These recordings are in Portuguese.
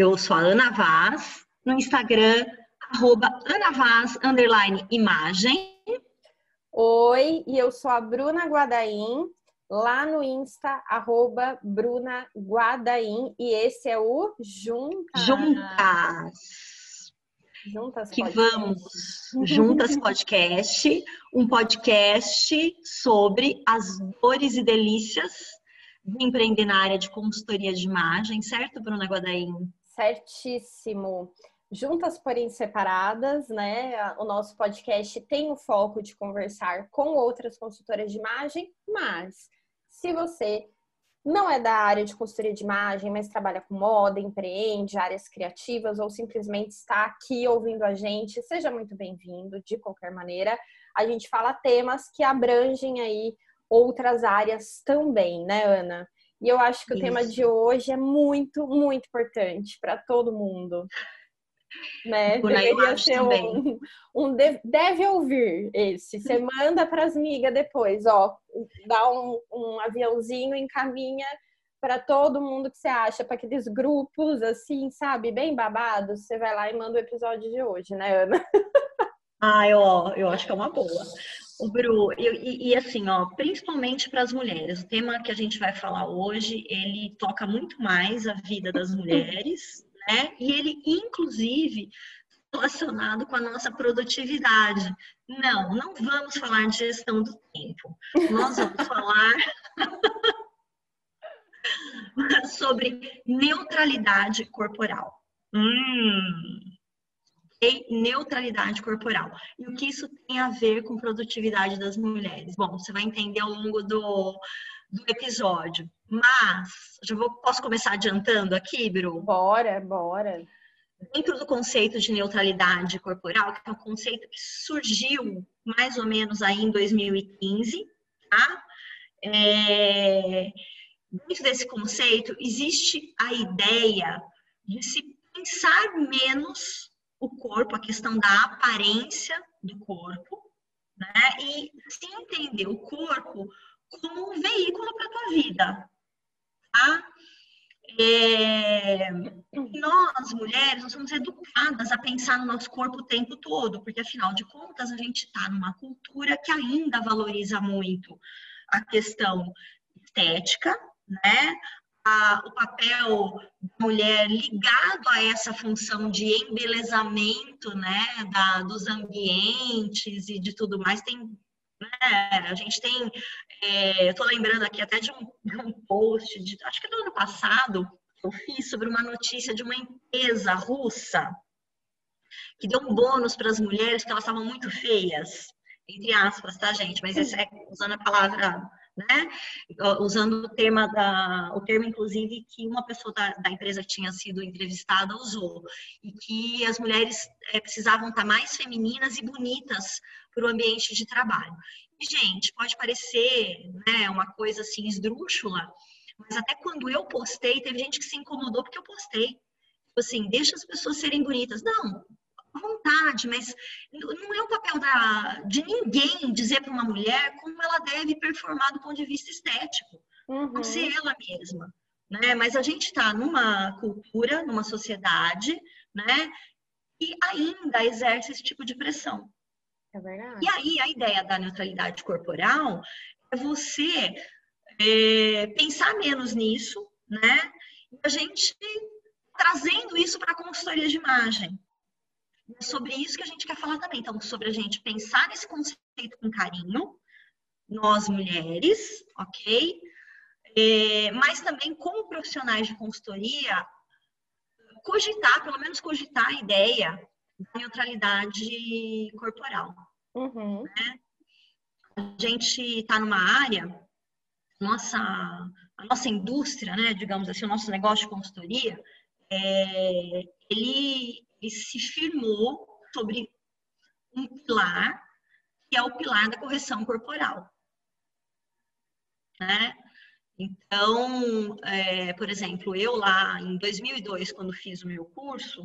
Eu sou a Ana Vaz, no Instagram, arroba Ana Vaz, underline imagem. Oi, e eu sou a Bruna Guadaim, lá no Insta, arroba Bruna Guadaim, e esse é o Juntas. Juntas. Juntas que podcast. vamos Juntas Podcast, um podcast sobre as dores e delícias de empreender na área de consultoria de imagem, certo, Bruna Guadaim? Certíssimo. Juntas, porém separadas, né? O nosso podcast tem o foco de conversar com outras consultoras de imagem, mas se você não é da área de consultoria de imagem, mas trabalha com moda, empreende, áreas criativas ou simplesmente está aqui ouvindo a gente, seja muito bem-vindo de qualquer maneira. A gente fala temas que abrangem aí outras áreas também, né, Ana? E eu acho que Isso. o tema de hoje é muito, muito importante para todo mundo né? Por Deveria ser um, um, deve ouvir esse. Você manda para as migas depois, ó, dá um, um aviãozinho, encaminha para todo mundo que você acha, para aqueles grupos assim, sabe, bem babados. Você vai lá e manda o episódio de hoje, né, Ana? Ah, eu, eu acho que é uma boa. O Bru, e, e, assim, ó, principalmente para as mulheres, o tema que a gente vai falar hoje, ele toca muito mais a vida das mulheres, né? E ele, inclusive, relacionado com a nossa produtividade. Não, não vamos falar de gestão do tempo. Nós vamos falar sobre neutralidade corporal. Hum. E neutralidade corporal. E o que isso tem a ver com produtividade das mulheres? Bom, você vai entender ao longo do, do episódio. Mas, já vou, posso começar adiantando aqui, Bru? Bora, bora. Dentro do conceito de neutralidade corporal, que é um conceito que surgiu mais ou menos aí em 2015, tá? É, dentro desse conceito, existe a ideia de se pensar menos o corpo, a questão da aparência do corpo, né? E se entender o corpo como um veículo para a tua vida, tá? É, nós, mulheres, nós somos educadas a pensar no nosso corpo o tempo todo, porque afinal de contas a gente está numa cultura que ainda valoriza muito a questão estética, né? A, o papel da mulher ligado a essa função de embelezamento, né? Da, dos ambientes e de tudo mais tem né? A gente tem, é, eu estou lembrando aqui até de um, de um post, de, acho que do ano passado, eu fiz sobre uma notícia de uma empresa russa que deu um bônus para as mulheres que elas estavam muito feias, entre aspas, tá, gente? Mas é usando a palavra né? Usando o termo, da, o termo, inclusive, que uma pessoa da, da, empresa tinha sido entrevistada usou, e que as mulheres é, precisavam estar mais femininas e bonitas para o ambiente de trabalho. E, gente, pode parecer né, uma coisa assim esdrúxula, mas até quando eu postei, teve gente que se incomodou porque eu postei. Tipo assim, deixa as pessoas serem bonitas. Não, vontade, mas não é o papel da, de ninguém dizer para uma mulher como ela deve performar do ponto de vista estético, uhum. não ser ela mesma. Né? Mas a gente está numa cultura, numa sociedade, né, que ainda exerce esse tipo de pressão. É verdade. E aí a ideia da neutralidade corporal é você é, pensar menos nisso, né? E a gente trazendo isso para a consultoria de imagem. É sobre isso que a gente quer falar também. Então, sobre a gente pensar nesse conceito com carinho, nós mulheres, ok? É, mas também como profissionais de consultoria, cogitar, pelo menos cogitar a ideia da neutralidade corporal. Uhum. Né? A gente está numa área, nossa, a nossa indústria, né, digamos assim, o nosso negócio de consultoria, é, ele ele se firmou sobre um pilar, que é o pilar da correção corporal. Né? Então, é, por exemplo, eu lá em 2002, quando fiz o meu curso,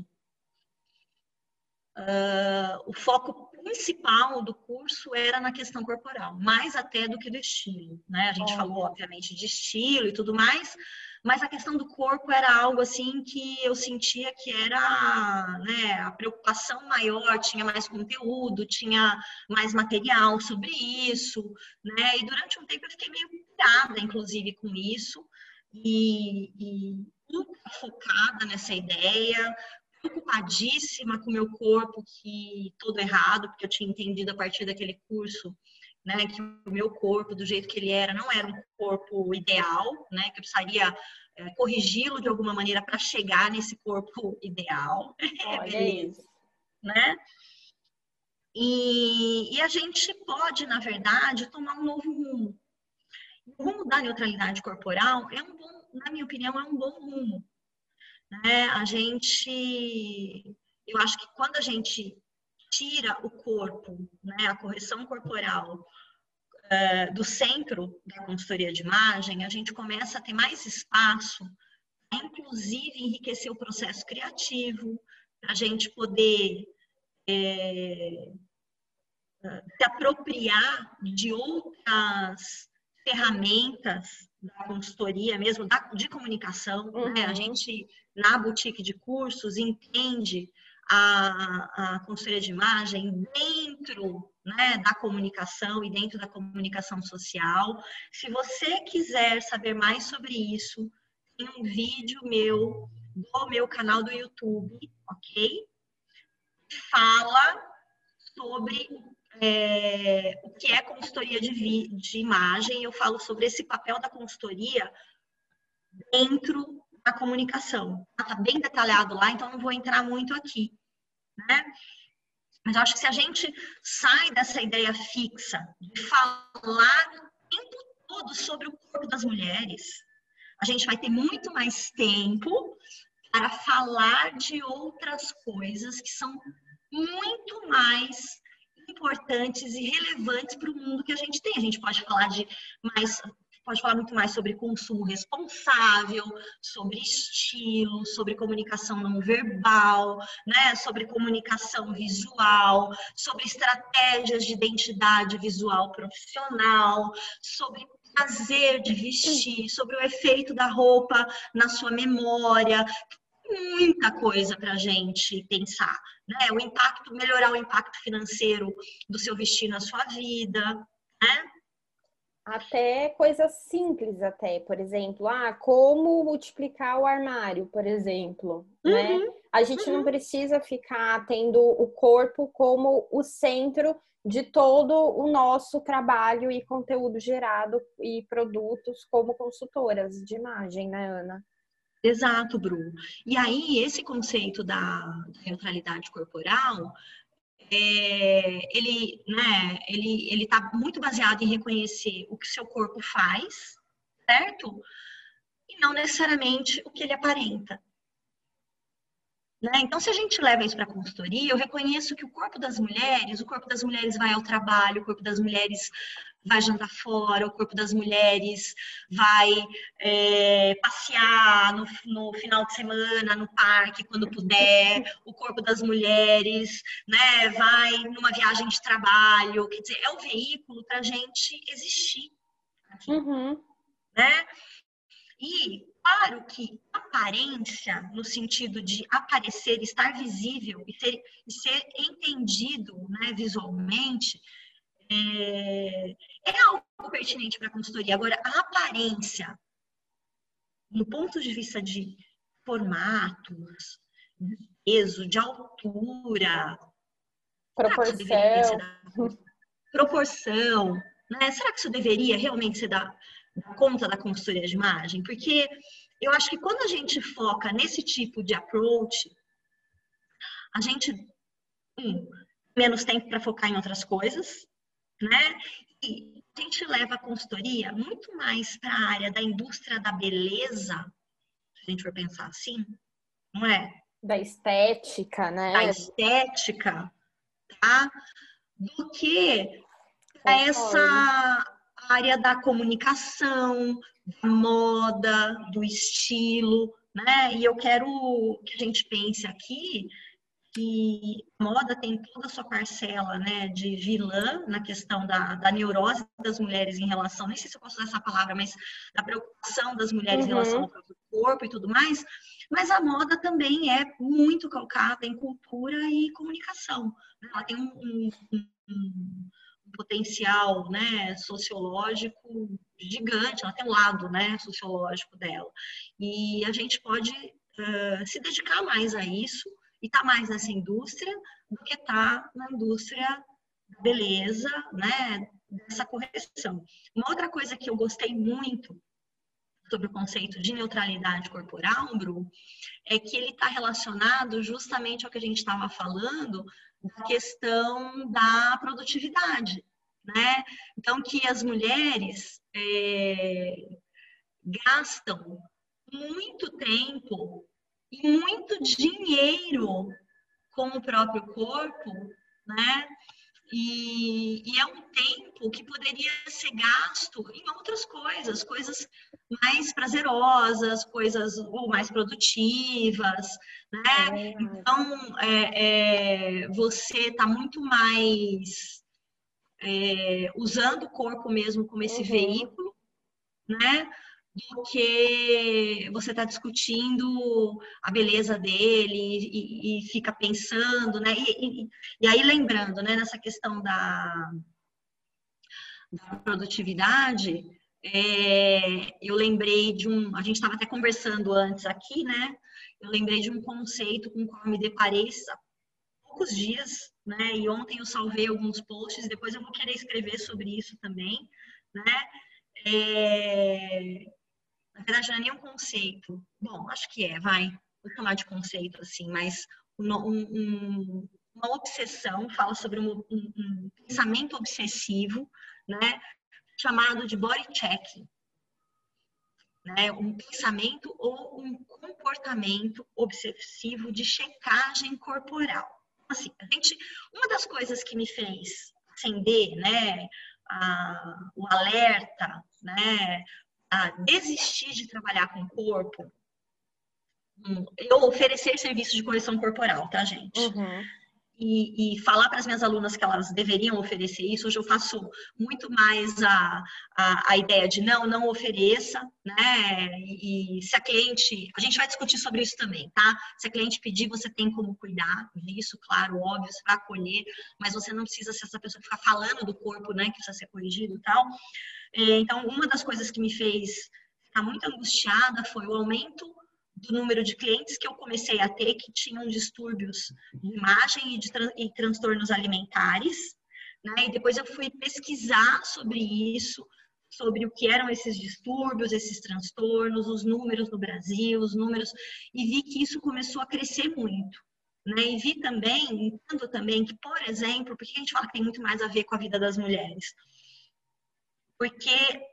uh, o foco principal do curso era na questão corporal, mais até do que do estilo. Né? A gente oh. falou, obviamente, de estilo e tudo mais, mas a questão do corpo era algo assim que eu sentia que era né, a preocupação maior, tinha mais conteúdo, tinha mais material sobre isso, né? E durante um tempo eu fiquei meio pirada, inclusive, com isso, e, e focada nessa ideia, preocupadíssima com o meu corpo, que todo errado, porque eu tinha entendido a partir daquele curso né, que o meu corpo, do jeito que ele era, não era um corpo ideal, né, que eu precisaria é, corrigi-lo de alguma maneira para chegar nesse corpo ideal. Olha isso. Né? E, e, a gente pode, na verdade, tomar um novo rumo. O rumo da neutralidade corporal é um bom, na minha opinião, é um bom rumo. Né? A gente, eu acho que quando a gente tira o corpo, né, a correção corporal uh, do centro da consultoria de imagem, a gente começa a ter mais espaço, inclusive enriquecer o processo criativo, para a gente poder é, se apropriar de outras ferramentas da consultoria mesmo, da, de comunicação. Uhum. Né? A uhum. gente, na boutique de cursos, entende a, a consultoria de imagem dentro né, da comunicação e dentro da comunicação social. Se você quiser saber mais sobre isso, tem um vídeo meu do meu canal do YouTube, ok? Fala sobre é, o que é consultoria de, de imagem. Eu falo sobre esse papel da consultoria dentro a comunicação. Está bem detalhado lá, então não vou entrar muito aqui. Né? Mas acho que se a gente sai dessa ideia fixa de falar o tempo todo sobre o corpo das mulheres, a gente vai ter muito mais tempo para falar de outras coisas que são muito mais importantes e relevantes para o mundo que a gente tem. A gente pode falar de mais pode falar muito mais sobre consumo responsável, sobre estilo, sobre comunicação não verbal, né? sobre comunicação visual, sobre estratégias de identidade visual profissional, sobre prazer de vestir, sobre o efeito da roupa na sua memória, muita coisa para a gente pensar, né? O impacto, melhorar o impacto financeiro do seu vestir na sua vida, né? Até coisas simples até, por exemplo, ah, como multiplicar o armário, por exemplo, né? uhum, né? A gente uhum. não precisa ficar tendo o corpo como o centro de todo o nosso trabalho e conteúdo gerado e produtos como consultoras de imagem, né, Ana? Exato, Bruno. E aí, esse conceito da neutralidade corporal é, ele, né, ele, ele está muito baseado em reconhecer o que seu corpo faz, certo? E não necessariamente o que ele aparenta. Né? Então, se a gente leva isso para a consultoria, eu reconheço que o corpo das mulheres, o corpo das mulheres vai ao trabalho, o corpo das mulheres vai jantar fora, o corpo das mulheres vai é, passear no, no, final de semana no parque quando puder, o corpo das mulheres né, vai numa viagem de trabalho, quer dizer, é o veículo para a gente existir. Aqui, uhum. né? E claro que aparência, no sentido de aparecer, estar visível e ser, e ser entendido né, visualmente, é, é algo pertinente para a consultoria. Agora, a aparência, no ponto de vista de formatos, de peso, de altura, proporção, proporção, né? Será que isso deveria realmente ser da, da conta da consultoria de imagem? Porque eu acho que quando a gente foca nesse tipo de approach, a gente um, menos tempo para focar em outras coisas, né? E a gente leva a consultoria muito mais para a área da indústria da beleza, se a gente for pensar assim, não é? Da estética, né? Da estética, tá? Do que essa área da comunicação, da moda, do estilo, né? E eu quero que a gente pense aqui que a moda tem toda a sua parcela né, de vilã na questão da, da neurose das mulheres em relação, nem sei se eu posso usar essa palavra, mas da preocupação das mulheres uhum. em relação ao próprio corpo e tudo mais, mas a moda também é muito calcada em cultura e comunicação. Né? Ela tem um, um, um, potencial né, sociológico gigante, ela tem um lado né, sociológico dela. E a gente pode uh, se dedicar mais a isso e estar tá mais nessa indústria do que estar tá na indústria beleza, né, dessa correção. Uma outra coisa que eu gostei muito sobre o conceito de neutralidade corporal, Bru, é que ele está relacionado justamente ao que a gente estava falando, da questão da produtividade, né? Então, que as mulheres é, gastam muito tempo e muito dinheiro com o próprio corpo, né? E, e, é um tempo que poderia ser gasto em outras coisas, coisas mais prazerosas, coisas ou mais produtivas, né? É. Então, é, é, você está muito mais é, usando o corpo mesmo como esse uhum. veículo, né? Do que você está discutindo a beleza dele e, e fica pensando, né? E, e, aí lembrando, né, nessa questão da, da produtividade, é, eu lembrei de um, a gente estava até conversando antes aqui, né? Eu lembrei de um conceito com o qual me deparei há poucos dias, né? E ontem eu salvei alguns posts, depois eu vou querer escrever sobre isso também, né? É, na verdade, não é nem um conceito. Bom, acho que é, vai. Vou chamar de conceito assim, mas um, um, uma obsessão, fala sobre um, um, pensamento obsessivo, né? Chamado de body checking. Né? Um pensamento ou um comportamento obsessivo de checagem corporal. Assim, a gente, uma das coisas que me fez acender, né, a, o alerta, né, a desistir de trabalhar com o corpo, hum, eu oferecer serviço de correção corporal, tá, gente? Uhum. E, e, falar para as minhas alunas que elas deveriam oferecer isso, hoje eu faço muito mais a, a, a ideia de não, não ofereça, né? E, se a cliente, a gente vai discutir sobre isso também, tá? Se a cliente pedir, você tem como cuidar disso, claro, óbvio, para acolher, mas você não precisa ser essa pessoa que fica falando do corpo, né, que precisa ser corrigido e tal. É, então, uma das coisas que me fez ficar muito angustiada foi o aumento do número de clientes que eu comecei a ter que tinham distúrbios de imagem e de e transtornos alimentares. Né? E depois eu fui pesquisar sobre isso, sobre o que eram esses distúrbios, esses transtornos, os números no Brasil, os números, e vi que isso começou a crescer muito. Né? E vi também, entendo também que, por exemplo, porque a gente fala que tem muito mais a ver com a vida das mulheres, porque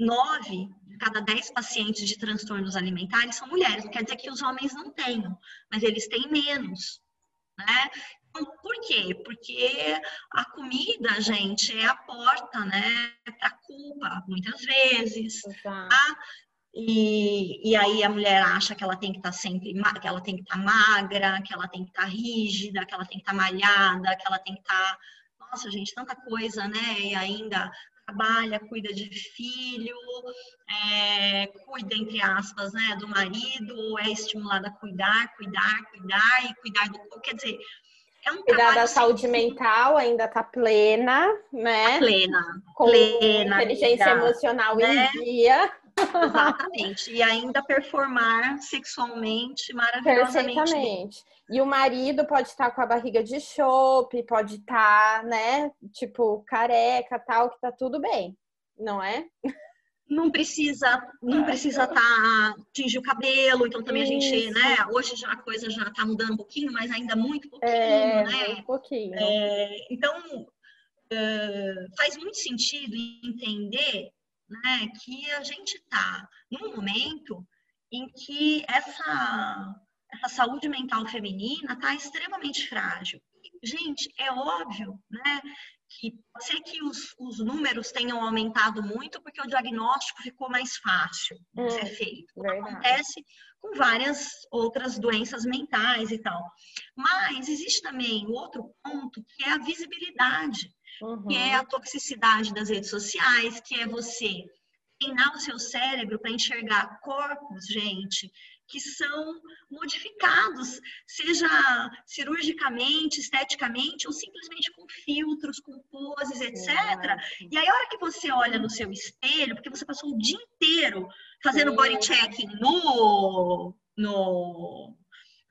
nove de cada dez pacientes de transtornos alimentares são mulheres. Não quer dizer que os homens não tenham, mas eles têm menos, né? Então, por quê? Porque a comida, gente, é a porta, né, para culpa, muitas vezes, tá? E, e aí a mulher acha que ela tem que estar tá sempre, que ela tem que estar tá magra, que ela tem que estar tá rígida, que ela tem que estar tá malhada, que ela tem que estar tá nossa, gente, tanta coisa, né? E ainda trabalha, cuida de filho, é, cuida, entre aspas, né, do marido, é estimulada a cuidar, cuidar, cuidar e cuidar do corpo. Quer dizer, é um Cuidar da saúde mental ainda tá plena, né? Tá plena. Com plena, inteligência emocional né? em dia. Exatamente. E ainda performar sexualmente maravilhosamente. Perfeitamente. E o marido pode estar com a barriga de chope, pode estar, né, tipo, careca, tal, que tá tudo bem, não é? Não precisa, não precisa tá tingir o cabelo, então também Isso. a gente, né, hoje já a coisa já tá mudando um pouquinho, mas ainda muito pouquinho, é, né? Um pouquinho. É, então, uh, faz muito sentido entender né, que a gente está num momento em que essa, essa saúde mental feminina está extremamente frágil. Gente, é óbvio né, que pode ser que os, os números tenham aumentado muito porque o diagnóstico ficou mais fácil de hum, ser feito. Verdade. Acontece com várias outras doenças mentais e tal. Mas existe também o outro ponto que é a visibilidade, Uhum. que é a toxicidade das redes sociais, que é você treinar o seu cérebro para enxergar corpos, gente, que são modificados, seja cirurgicamente, esteticamente, ou simplesmente com filtros, com poses, etc. E aí, a hora que você olha no seu espelho, porque você passou o dia inteiro fazendo Sim. body checking no, no,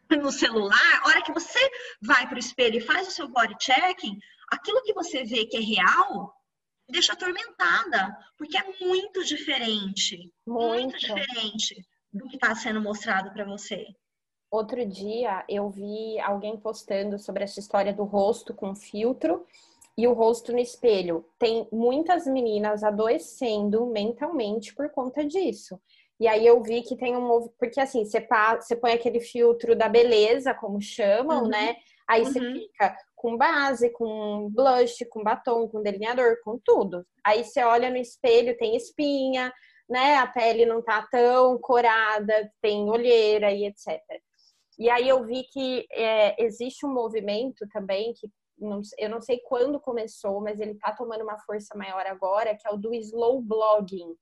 no celular, a hora que você vai para o espelho e faz o seu body checking, aquilo que você vê que é real deixa atormentada, porque é muito diferente, muito, Muito. diferente do que está sendo mostrado para você. Outro dia eu vi alguém postando sobre essa história do rosto com filtro e o rosto no espelho. Tem muitas meninas adoecendo mentalmente por conta disso. E aí eu vi que tem um porque assim, você, você põe aquele filtro da beleza, como chamam, Uhum. né? Aí você Uhum. fica com base, com blush, com batom, com delineador, com tudo. Aí você olha no espelho, tem espinha, né? A pele não tá tão corada, tem olheira e etc. E aí eu vi que é, existe um movimento também que não- eu não sei quando começou, mas ele tá tomando uma força maior agora, que é o do slow blogging.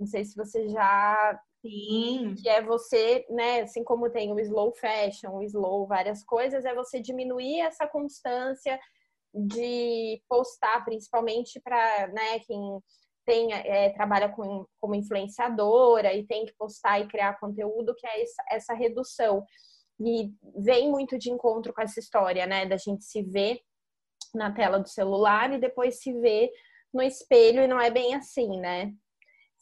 Não sei se você já Sim, que é você, né, assim como tem o slow fashion, o slow, várias coisas, é você diminuir essa constância de postar, principalmente para, né, quem tem, é, trabalha com, como influenciadora e tem que postar e criar conteúdo, que é essa, redução. E vem muito de encontro com essa história, né, da gente se ver na tela do celular e depois se ver no espelho e não é bem assim, né?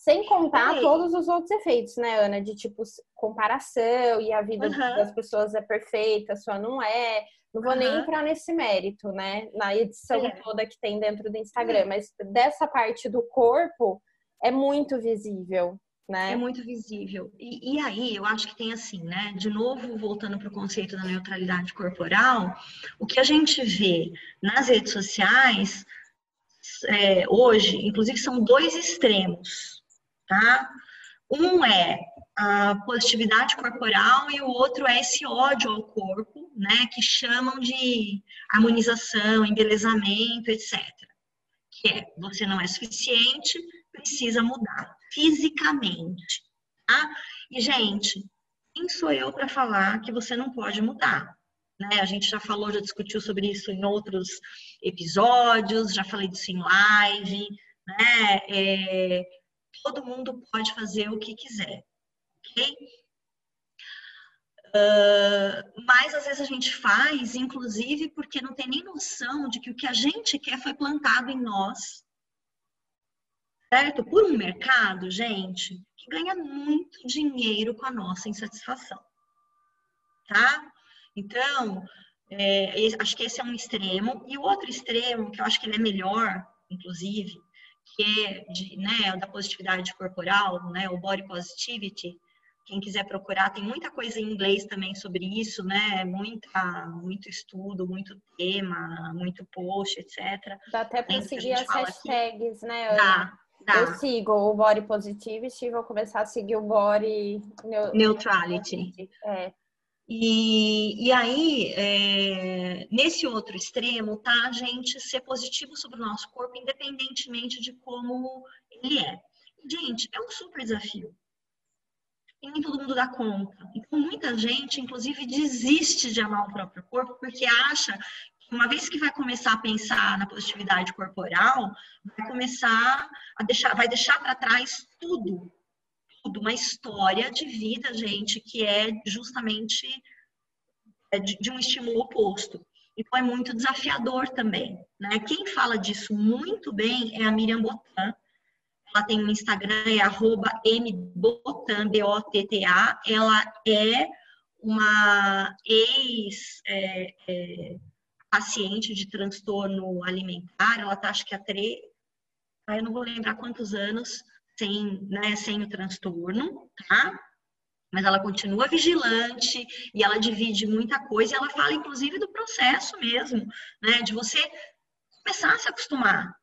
Sem contar todos os outros efeitos, né, Ana? De tipo comparação e a vida Aham. das pessoas é perfeita, a sua não é. Não vou nem Aham. entrar nesse mérito, né? Na edição É. toda que tem dentro do Instagram, mas dessa parte do corpo é muito visível, né? é muito visível. E, e aí, eu acho que tem assim, né? De novo, voltando para o conceito da neutralidade corporal, o que a gente vê nas redes sociais é, hoje, inclusive, são dois extremos, tá? Um é a positividade corporal e o outro é esse ódio ao corpo, né? Que chamam de harmonização, embelezamento, etc. Que é você não é suficiente, precisa mudar fisicamente, tá? E gente, quem sou eu para falar que você não pode mudar? Né? A gente já falou, já discutiu sobre isso em outros episódios, já falei disso em live, né? É, todo mundo pode fazer o que quiser, ok? Uh, mas às vezes a gente faz, inclusive, porque não tem nem noção de que o que a gente quer foi plantado em nós, certo? Por um mercado, gente, que ganha muito dinheiro com a nossa insatisfação, tá? Então, é, acho que esse é um extremo. E o outro extremo, que eu acho que ele é melhor, inclusive, que é de, né, da positividade corporal, né, o body positivity. Quem quiser procurar, tem muita coisa em inglês também sobre isso, né? Muita, muito estudo, muito tema, muito post, etc. Dá até para a seguir as fala aqui? hashtags, né? Dá, dá. Eu sigo o Body Positivity, vou começar a seguir o Body Neu- Neutrality. É, E, e aí, é, nesse outro extremo, tá a gente ser positivo sobre o nosso corpo, independentemente de como ele é. Gente, é um super desafio. E nem todo mundo dá conta. Então, muita gente, inclusive, desiste de amar o próprio corpo porque acha que uma vez que vai começar a pensar na positividade corporal, vai começar a deixar, vai deixar para trás tudo uma história de vida, gente, que é justamente é, de, um estímulo oposto. Então é muito desafiador também. Né? Quem fala disso muito bem é a Miriam Botan. Ela tem um Instagram, é arroba mbotan, B-O-T-T-A. Ela é uma ex-paciente de transtorno alimentar. Ela está, acho que há três... Eu não vou lembrar quantos anos, sem, né, sem o transtorno, tá? Mas ela continua vigilante e ela divide muita coisa e ela fala, inclusive, do processo mesmo, né? De você começar a se acostumar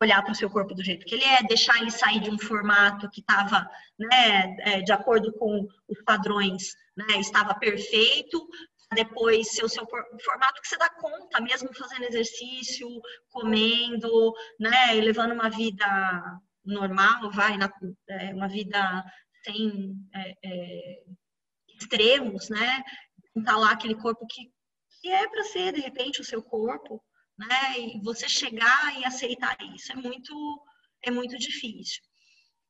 olhar para o seu corpo do jeito que ele é, deixar ele sair de um formato que estava, né, é, de acordo com os padrões, né, estava perfeito, depois ser o seu formato que você dá conta, mesmo fazendo exercício, comendo, né, levando uma vida normal, vai, na, é, uma vida sem é, é, extremos, né, tá lá aquele corpo que, que é para ser, de repente, o seu corpo, né? E você chegar e aceitar isso é muito é muito difícil.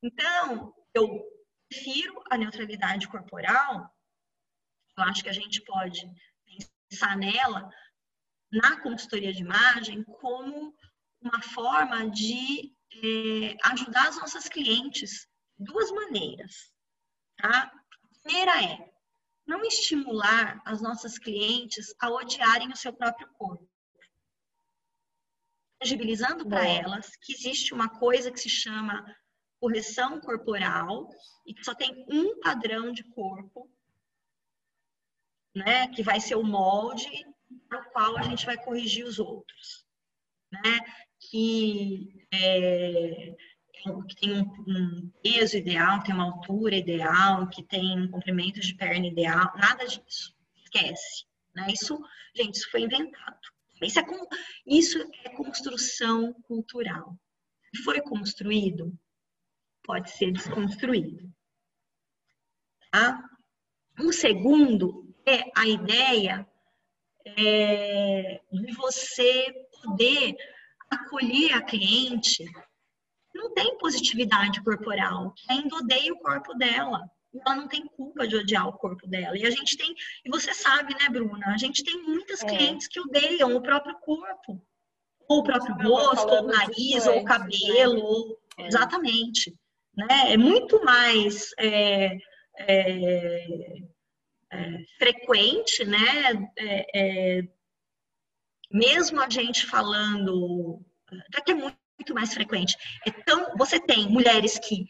Então, eu prefiro a neutralidade corporal. Eu acho que a gente pode pensar nela na consultoria de imagem como uma forma de é, ajudar as nossas clientes de duas maneiras. Tá? A primeira é não estimular as nossas clientes a odiarem o seu próprio corpo tangibilizando para elas que existe uma coisa que se chama correção corporal e que só tem um padrão de corpo, né, que vai ser o molde para o qual a gente vai corrigir os outros, né, que, é, que tem um, um, peso ideal, tem uma altura ideal, que tem um comprimento de perna ideal, nada disso, esquece, né, isso, gente, isso foi inventado. Isso é, isso é construção cultural. Foi construído, pode ser desconstruído. Tá? O segundo é a ideia é, de você poder acolher a cliente não tem positividade corporal, que ainda odeia o corpo dela ela não tem culpa de odiar o corpo dela. E a gente tem, e você sabe, né, Bruna? A gente tem muitas é. clientes que odeiam o próprio corpo. Ou o próprio rosto, ou o nariz, ou o né? cabelo. Ou... É. Exatamente. Né? É muito mais é, é, é frequente, né? É, mesmo a gente falando, até que é muito, muito mais frequente. Então, você tem mulheres que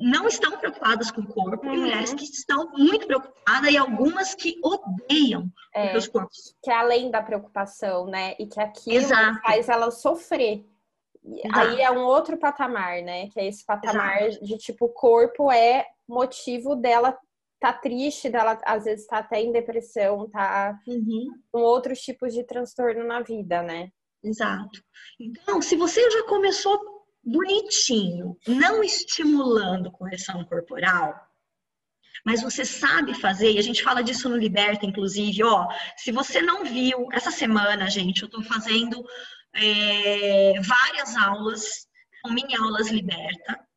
não estão preocupadas com o corpo uhum. e mulheres que estão muito preocupadas e algumas que odeiam é, os seus corpos. Que é além da preocupação, né? E que aquilo Exato. faz ela sofrer. Exato. Aí é um outro patamar, né? Que é esse patamar Exato. de tipo, o corpo é motivo dela tá triste, dela às vezes tá até em depressão, tá uhum. com outros tipos de transtorno na vida, né? Exato. Então, se você já começou bonitinho, não estimulando correção corporal, mas você sabe fazer, e a gente fala disso no Liberta, inclusive, ó, se você não viu, essa semana, gente, eu tô fazendo é, várias aulas, mini aulas Liberta,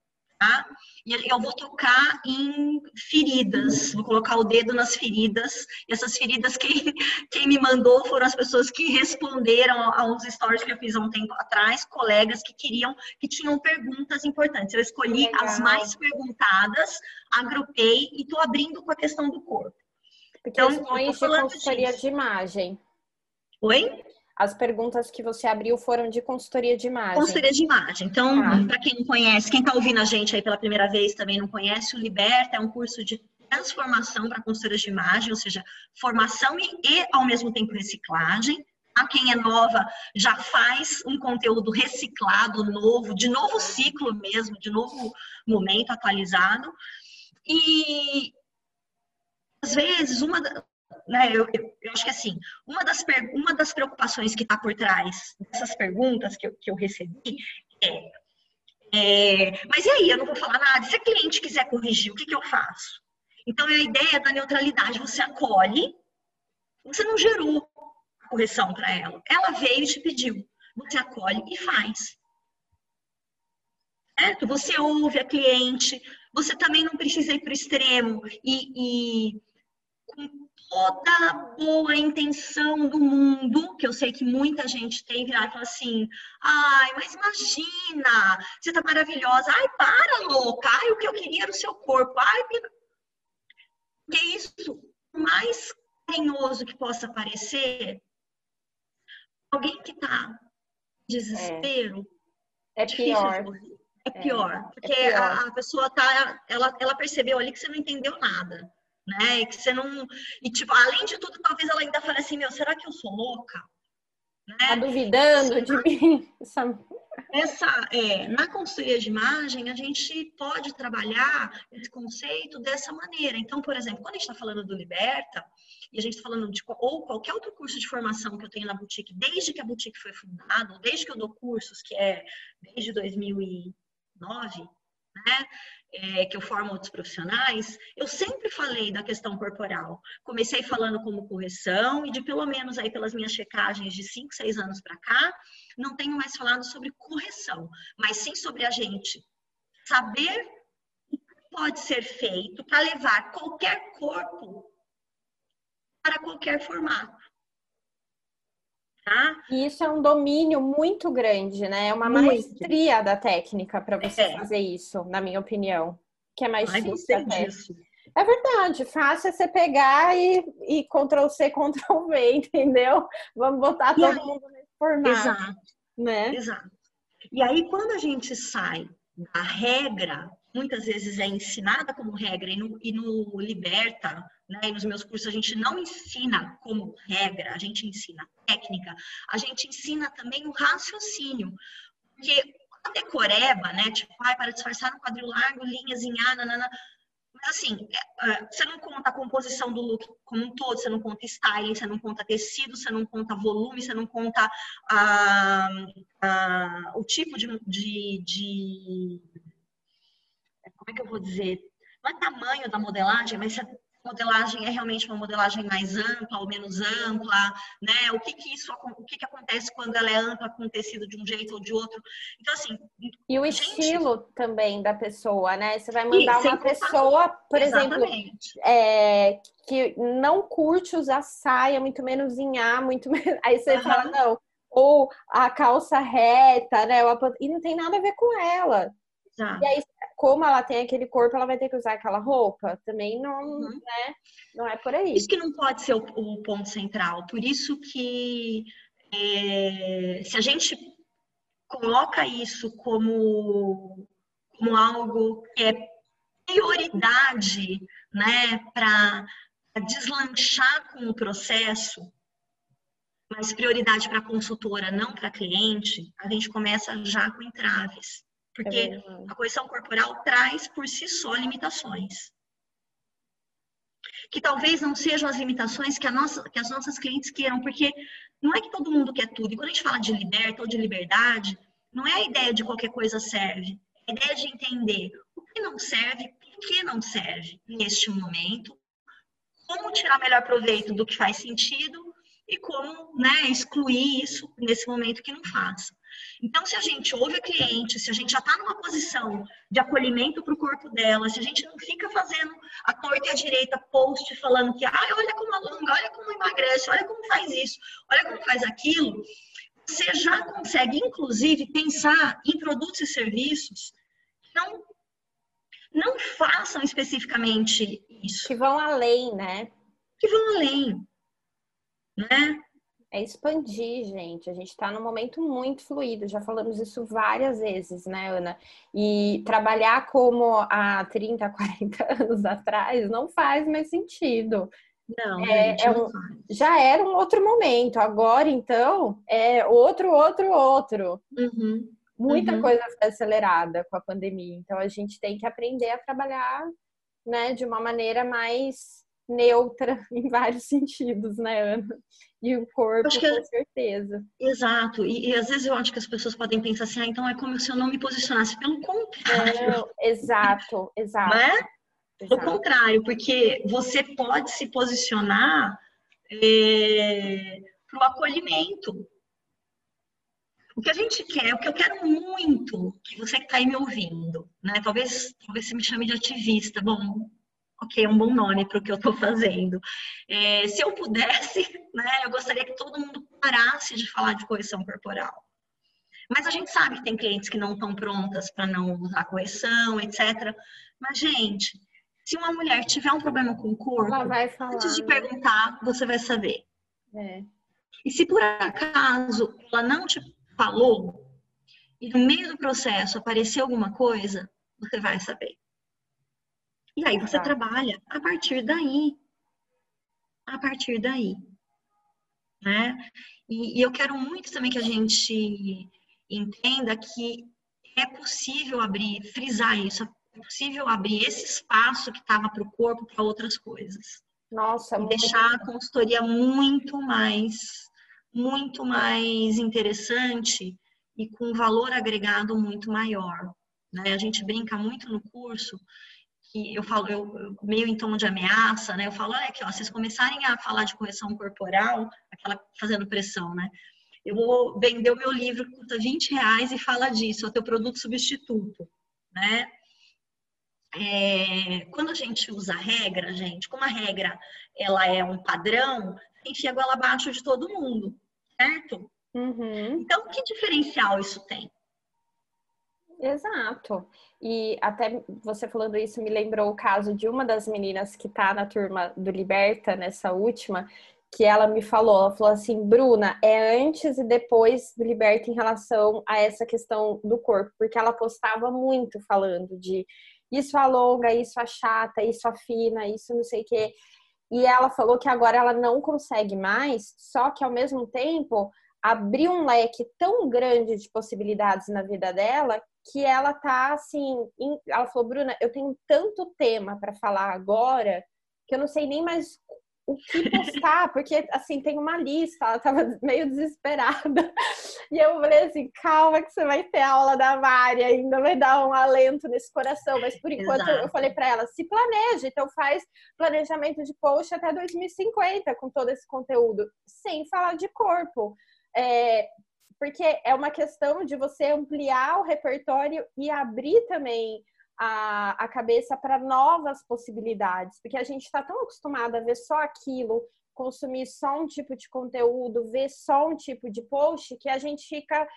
tá? E eu vou tocar em feridas, vou colocar o dedo nas feridas. E essas feridas, quem, quem me mandou foram as pessoas que responderam a uns stories que eu fiz há um tempo atrás, colegas que queriam, que tinham perguntas importantes. Eu escolhi Legal. as mais perguntadas, agrupei e estou abrindo com a questão do corpo. Então, Questões de consultoria de imagem. Oi? As perguntas que você abriu foram de consultoria de imagem. Consultoria de imagem. Então, ah. para quem não conhece, quem está ouvindo a gente aí pela primeira vez também não conhece, o Liberta é um curso de transformação para consultoria de imagem, ou seja, formação e, e ao mesmo tempo reciclagem. A quem é nova já faz um conteúdo reciclado, novo, de novo ciclo mesmo, de novo momento atualizado. E às vezes uma né, eu, eu, acho que assim, uma das, uma das preocupações que está por trás dessas perguntas que eu, que eu recebi é, é, mas e aí, eu não vou falar nada, se a cliente quiser corrigir, o que, que eu faço? Então, é a ideia da neutralidade, você acolhe, você não gerou correção para ela, ela veio e te pediu, você acolhe e faz. Certo? Você ouve a cliente, você também não precisa ir para o extremo e, e toda boa intenção do mundo, que eu sei que muita gente tem, virar e falar assim: ai, mas imagina, você tá maravilhosa, ai, para, louca, ai, o que eu queria era o seu corpo, ai, que é isso, por mais carinhoso que possa parecer, alguém que tá em desespero, é, é pior. É pior, é, porque é pior. A, a pessoa tá, ela, ela percebeu ali que você não entendeu nada né? E que você não. E, tipo, além de tudo, talvez ela ainda fale assim: meu, será que eu sou louca? Né? Tá duvidando de mim? Essa, é, na consultoria de imagem, a gente pode trabalhar esse conceito dessa maneira. Então, por exemplo, quando a gente está falando do Liberta, e a gente está falando de ou qualquer outro curso de formação que eu tenho na boutique, desde que a boutique foi fundada, ou desde que eu dou cursos, que é desde 2009, né? É, que eu formo outros profissionais, eu sempre falei da questão corporal. Comecei falando como correção e de pelo menos aí pelas minhas checagens de 5, 6 anos para cá, não tenho mais falado sobre correção, mas sim sobre a gente saber o que pode ser feito para levar qualquer corpo para qualquer formato. Tá? E isso é um domínio muito grande, né? É uma muito. maestria da técnica para você é. fazer isso, na minha opinião. Que é mais Ai, difícil até. Disso. É verdade, fácil é você pegar e, e Ctrl C, Ctrl V, entendeu? Vamos botar todo aí, mundo nesse formato. Exato. Né? Exato. E aí, quando a gente sai da regra, muitas vezes é ensinada como regra e no, e no Liberta, né, e nos meus cursos a gente não ensina como regra, a gente ensina técnica, a gente ensina também o raciocínio. Porque a decoreba, né, tipo, ai, para disfarçar no quadril largo, linhas em A, mas assim, é, é, você não conta a composição do look como um todo, você não conta styling, você não conta tecido, você não conta volume, você não conta a, a, o tipo de, de, de, Como é que eu vou dizer? Não é tamanho da modelagem, mas você modelagem é realmente uma modelagem mais ampla ou menos ampla, né? O que que isso, o que que acontece quando ela é ampla com tecido de um jeito ou de outro? Então assim. E o gente... estilo também da pessoa, né? Você vai mandar e, uma pessoa, por Exatamente. exemplo, é, que não curte usar saia, muito menos em A, muito menos. Aí você uhum. fala não. Ou a calça reta, né? E não tem nada a ver com ela. E aí, como ela tem aquele corpo, ela vai ter que usar aquela roupa. Também não, uhum. né? Não é por aí. Isso que não pode ser o, o ponto central. Por isso que é, se a gente coloca isso como, como algo que é prioridade, né, para deslanchar com o processo, mas prioridade para a consultora, não para cliente, a gente começa já com entraves. Porque é a correção corporal traz por si só limitações. Que talvez não sejam as limitações que, nossa, que as nossas clientes queiram, porque não é que todo mundo quer tudo. E quando a gente fala de liberta ou de liberdade, não é a ideia de qualquer coisa serve. É a ideia de entender o que não serve, o que não serve neste momento, como tirar melhor proveito do que faz sentido e como né, excluir isso nesse momento que não faz. Então, se a gente ouve a cliente, se a gente já está numa posição de acolhimento para o corpo dela, se a gente não fica fazendo a torta e a direita post falando que, ah, olha como alonga, olha como emagrece, olha como faz isso, olha como faz aquilo, você já consegue, inclusive, pensar em produtos e serviços que não, não façam especificamente isso. Que vão além, né? Que vão além. Né? É expandir, gente. A gente está num momento muito fluido, já falamos isso várias vezes, né, Ana? E trabalhar como há 30, 40 anos atrás não faz mais sentido. Não, é, é um, já era um outro momento. Agora, então, é outro, outro, outro. Uhum, Muita uhum. coisa foi acelerada com a pandemia. Então, a gente tem que aprender a trabalhar né, de uma maneira mais neutra em vários sentidos, né, Ana? E o corpo, que, com certeza. Exato. E, e, às vezes eu acho que as pessoas podem pensar assim, ah, então é como se eu não me posicionasse. Pelo contrário. Não, exato, exato. Não é? Pelo contrário, porque você pode se posicionar é, para o acolhimento. O que a gente quer, o que eu quero muito, que você que está aí me ouvindo, né? Talvez, talvez você me chame de ativista. Bom, ok, é um bom nome para o que eu estou fazendo. É, se eu pudesse, né, eu gostaria que todo mundo parasse de falar de correção corporal. Mas a gente sabe que tem clientes que não estão prontas para não usar correção, etc. Mas, gente, se uma mulher tiver um problema com o corpo, falar, antes de perguntar, você vai saber. É. E se por acaso ela não te falou, e no meio do processo aparecer alguma coisa, você vai saber. E aí você tá. trabalha a partir daí. A partir daí. né? E, e eu quero muito também que a gente entenda que é possível abrir, frisar isso, é possível abrir esse espaço que estava para o corpo para outras coisas. Nossa, e deixar a consultoria muito mais, muito mais interessante e com valor agregado muito maior. Né? A gente brinca muito no curso que eu falo, eu, meio em tom de ameaça, né? Eu falo, olha aqui, ó, vocês começarem a falar de correção corporal, aquela fazendo pressão, né? Eu vou vender o meu livro que custa 20 reais e fala disso, é o teu produto substituto, né? É, quando a gente usa regra, gente, como a regra ela é um padrão, enfia a goela abaixo de todo mundo, certo? Uhum. Então, que diferencial isso tem? Exato. E até você falando isso me lembrou o caso de uma das meninas que tá na turma do Liberta, nessa última, que ela me falou, ela falou assim, Bruna, é antes e depois do Liberta em relação a essa questão do corpo, porque ela postava muito falando de isso alonga, isso achata, isso afina, isso não sei o quê. E ela falou que agora ela não consegue mais, só que ao mesmo tempo abriu um leque tão grande de possibilidades na vida dela que ela tá assim, ela falou, Bruna, eu tenho tanto tema para falar agora que eu não sei nem mais o que postar, porque assim, tem uma lista, ela tava meio desesperada. E eu falei assim, calma que você vai ter aula da Mari, ainda vai dar um alento nesse coração, mas por enquanto Exato. eu falei para ela, se planeja, então faz planejamento de post até 2050 com todo esse conteúdo, sem falar de corpo. É, porque é uma questão de você ampliar o repertório e abrir também a, a cabeça para novas possibilidades, porque a gente está tão acostumado a ver só aquilo, consumir só um tipo de conteúdo, ver só um tipo de post, que a gente fica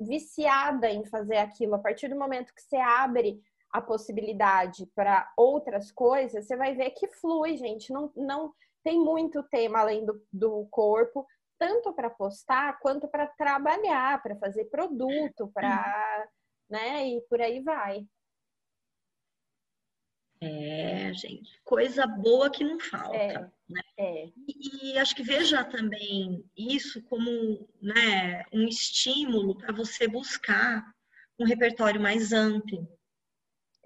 viciada em fazer aquilo. A partir do momento que você abre a possibilidade para outras coisas, você vai ver que flui, gente. Não, não tem muito tema além do, do corpo, tanto para postar quanto para trabalhar, para fazer produto, para, né, e por aí vai. É, gente, coisa boa que não falta. É, né? é. E, e, acho que veja também isso como né, um estímulo para você buscar um repertório mais amplo.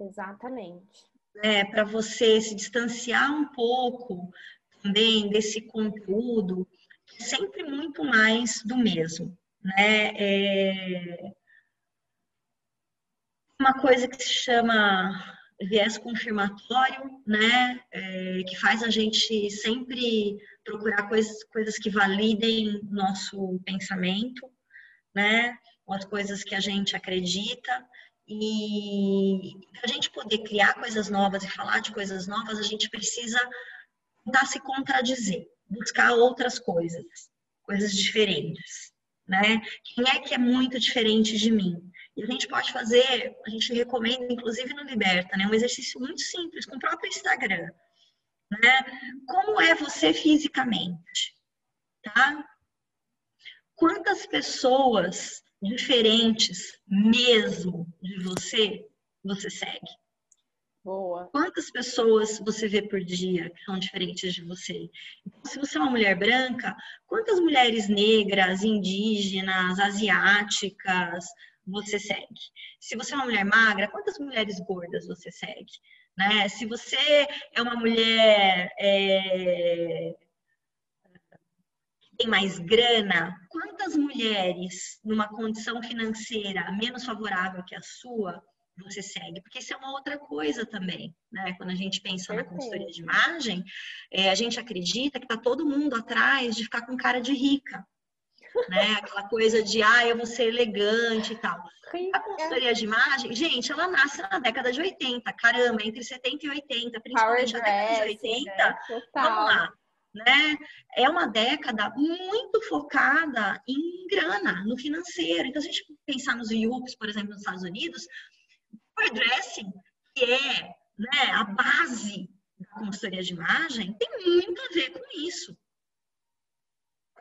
Exatamente. É, para você se distanciar um pouco também desse conteúdo, sempre muito mais do mesmo. Né? É... Uma coisa que se chama viés confirmatório, né, é, que faz a gente sempre procurar coisas, coisas que validem nosso pensamento, né, as coisas que a gente acredita. E para a gente poder criar coisas novas e falar de coisas novas, a gente precisa tentar se contradizer, buscar outras coisas, coisas diferentes, né? Quem é que é muito diferente de mim? E a gente pode fazer, a gente recomenda, inclusive no Liberta, né, um exercício muito simples, com o próprio Instagram. Né? Como é você fisicamente? Tá? Quantas pessoas diferentes mesmo de você você segue? Boa. Quantas pessoas você vê por dia que são diferentes de você? Então, se você é uma mulher branca, quantas mulheres negras, indígenas, asiáticas, você segue? Se você é uma mulher magra, quantas mulheres gordas você segue? Né? Se você é uma mulher é, que tem mais grana, quantas mulheres numa condição financeira menos favorável que a sua você segue? Porque isso é uma outra coisa também, né? Quando a gente pensa na consultoria de imagem, é, a gente acredita que está todo mundo atrás de ficar com cara de rica né? Aquela coisa de, ah, eu vou ser elegante e tal. A consultoria de imagem, gente, ela nasce na década de 80, caramba, entre 70 e 80, principalmente na década de 80. Né? Vamos lá. Né? É uma década muito focada em grana, no financeiro. Então, se a gente pensar nos IUPs, por exemplo, nos Estados Unidos, hairdressing, que é né, a base da consultoria de imagem, tem muito a ver com isso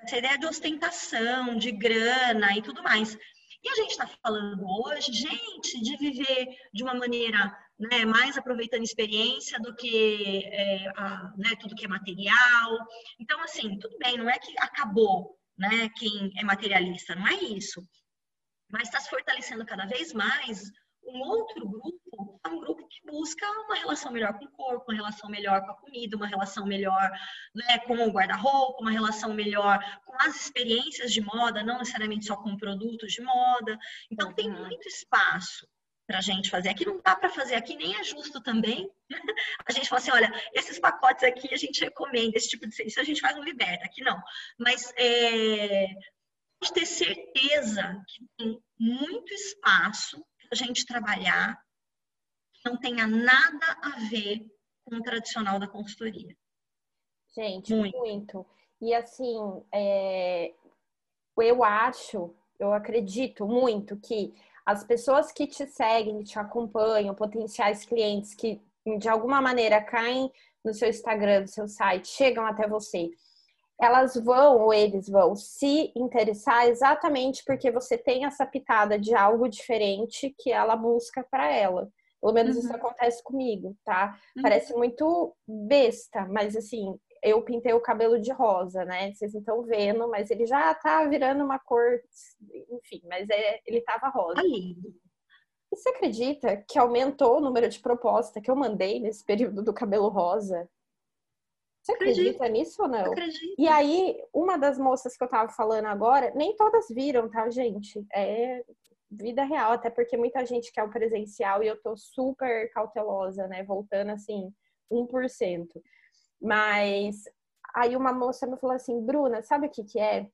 essa ideia de ostentação, de grana e tudo mais. E a gente está falando hoje, gente, de viver de uma maneira né, mais aproveitando experiência do que é, a, né, tudo que é material. Então, assim, tudo bem, não é que acabou né, quem é materialista, não é isso. Mas está se fortalecendo cada vez mais um outro grupo, é um grupo que busca uma relação melhor com o corpo, uma relação melhor com a comida, uma relação melhor né, com o guarda-roupa, uma relação melhor com as experiências de moda, não necessariamente só com produtos de moda. Então, tem uhum. muito espaço para a gente fazer. Aqui não dá para fazer, aqui nem é justo também. A gente fala assim, olha, esses pacotes aqui a gente recomenda, esse tipo de serviço a gente faz no Liberta, aqui não. Mas é, pode ter certeza que tem muito espaço a gente trabalhar que não tenha nada a ver com o tradicional da consultoria. Gente, muito. muito. E assim, é, eu acho, eu acredito muito que as pessoas que te seguem, te acompanham, potenciais clientes que de alguma maneira caem no seu Instagram, no seu site, chegam até você, elas vão ou eles vão se interessar exatamente porque você tem essa pitada de algo diferente que ela busca para ela. Pelo menos uhum. isso acontece comigo, tá? Uhum. Parece muito besta, mas assim, eu pintei o cabelo de rosa, né? Vocês não estão vendo, mas ele já tá virando uma cor, enfim, mas é, ele tava rosa. E você acredita que aumentou o número de proposta que eu mandei nesse período do cabelo rosa? Você acredita Acredito. nisso ou não? Acredito. E aí, uma das moças que eu tava falando agora, nem todas viram, tá, gente? É vida real, até porque muita gente quer o presencial e eu tô super cautelosa, né? Voltando assim, 1%. Mas aí uma moça me falou assim, Bruna, sabe o que que é?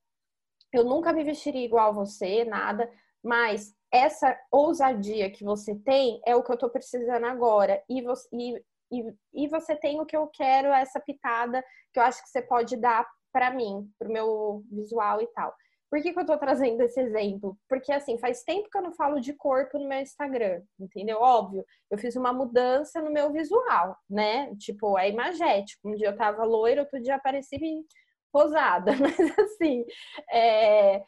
Eu nunca me vestiria igual a você, nada, mas essa ousadia que você tem é o que eu tô precisando agora. E você, e, e, e você tem o que eu quero, essa pitada que eu acho que você pode dar para mim, pro meu visual e tal. Por que, que eu tô trazendo esse exemplo? Porque, assim, faz tempo que eu não falo de corpo no meu Instagram, entendeu? Óbvio, eu fiz uma mudança no meu visual, né? Tipo, é imagético. Um dia eu tava loira, outro dia apareci rosada. Mas, assim, é...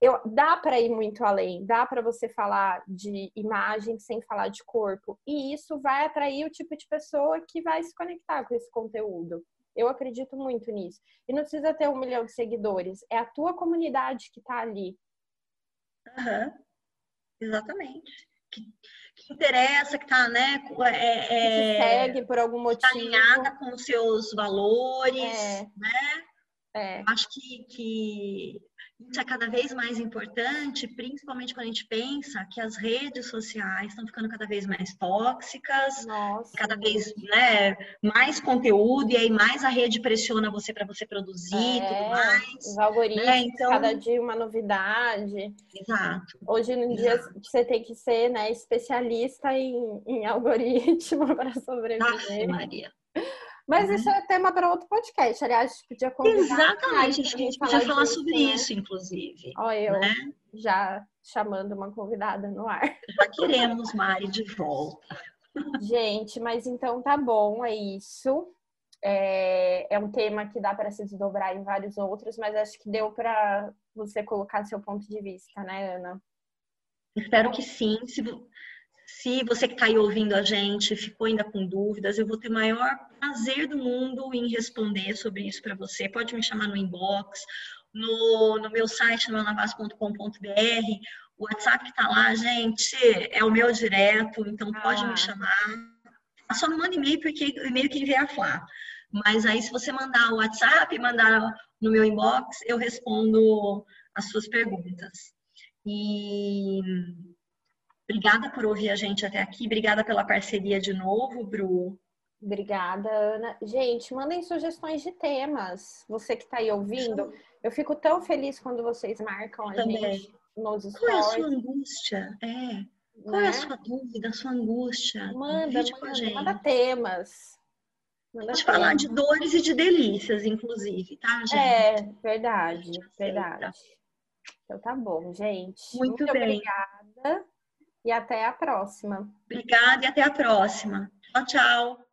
Eu, dá para ir muito além, dá para você falar de imagem sem falar de corpo, e isso vai atrair o tipo de pessoa que vai se conectar com esse conteúdo. Eu acredito muito nisso. E não precisa ter um milhão de seguidores, é a tua comunidade que está ali. Uhum. Exatamente. Que, que, interessa, que está, né? É, é, que segue por algum motivo. Está alinhada com os seus valores, é. né? É. Acho que, que isso é cada vez mais importante, principalmente quando a gente pensa que as redes sociais estão ficando cada vez mais tóxicas, Nossa. cada vez né, mais conteúdo, e aí mais a rede pressiona você para você produzir e é, tudo mais. Os algoritmos, né? então... cada dia uma novidade. Exato. Hoje em dia você tem que ser né, especialista em, em algoritmo para sobreviver. Nossa, Maria. Mas uhum. isso é tema para outro podcast. Aliás, a gente podia convidar. Exatamente, a gente podia falar disso, sobre né? isso, inclusive. Olha, eu né? já chamando uma convidada no ar. Já queremos Mari de volta. Gente, mas então tá bom, é isso. É, é um tema que dá para se desdobrar em vários outros, mas acho que deu para você colocar seu ponto de vista, né, Ana? Espero que sim. Se, se você que está aí ouvindo a gente ficou ainda com dúvidas, eu vou ter o maior prazer do mundo em responder sobre isso para você. Pode me chamar no inbox, no, no meu site, noanavas.com.br. O WhatsApp que está lá, gente, é o meu direto, então pode ah. me chamar. Só não manda e-mail, porque o e-mail que envia a Flá. Mas aí, se você mandar o WhatsApp, mandar no meu inbox, eu respondo as suas perguntas. E Obrigada por ouvir a gente até aqui. Obrigada pela parceria de novo, Bru. Obrigada, Ana. Gente, mandem sugestões de temas. Você que está aí ouvindo, eu fico tão feliz quando vocês marcam a Também. gente nos stories. Qual é a sua angústia? É. Qual né? é a né? sua dúvida, a sua angústia? Manda, manda, manda temas. Manda Pode falar de dores e de delícias, inclusive, tá, gente? É, verdade, verdade. Então tá bom, gente. Muito, Muito bem. obrigada e até a próxima. Obrigada e até a próxima. Tchau, tchau.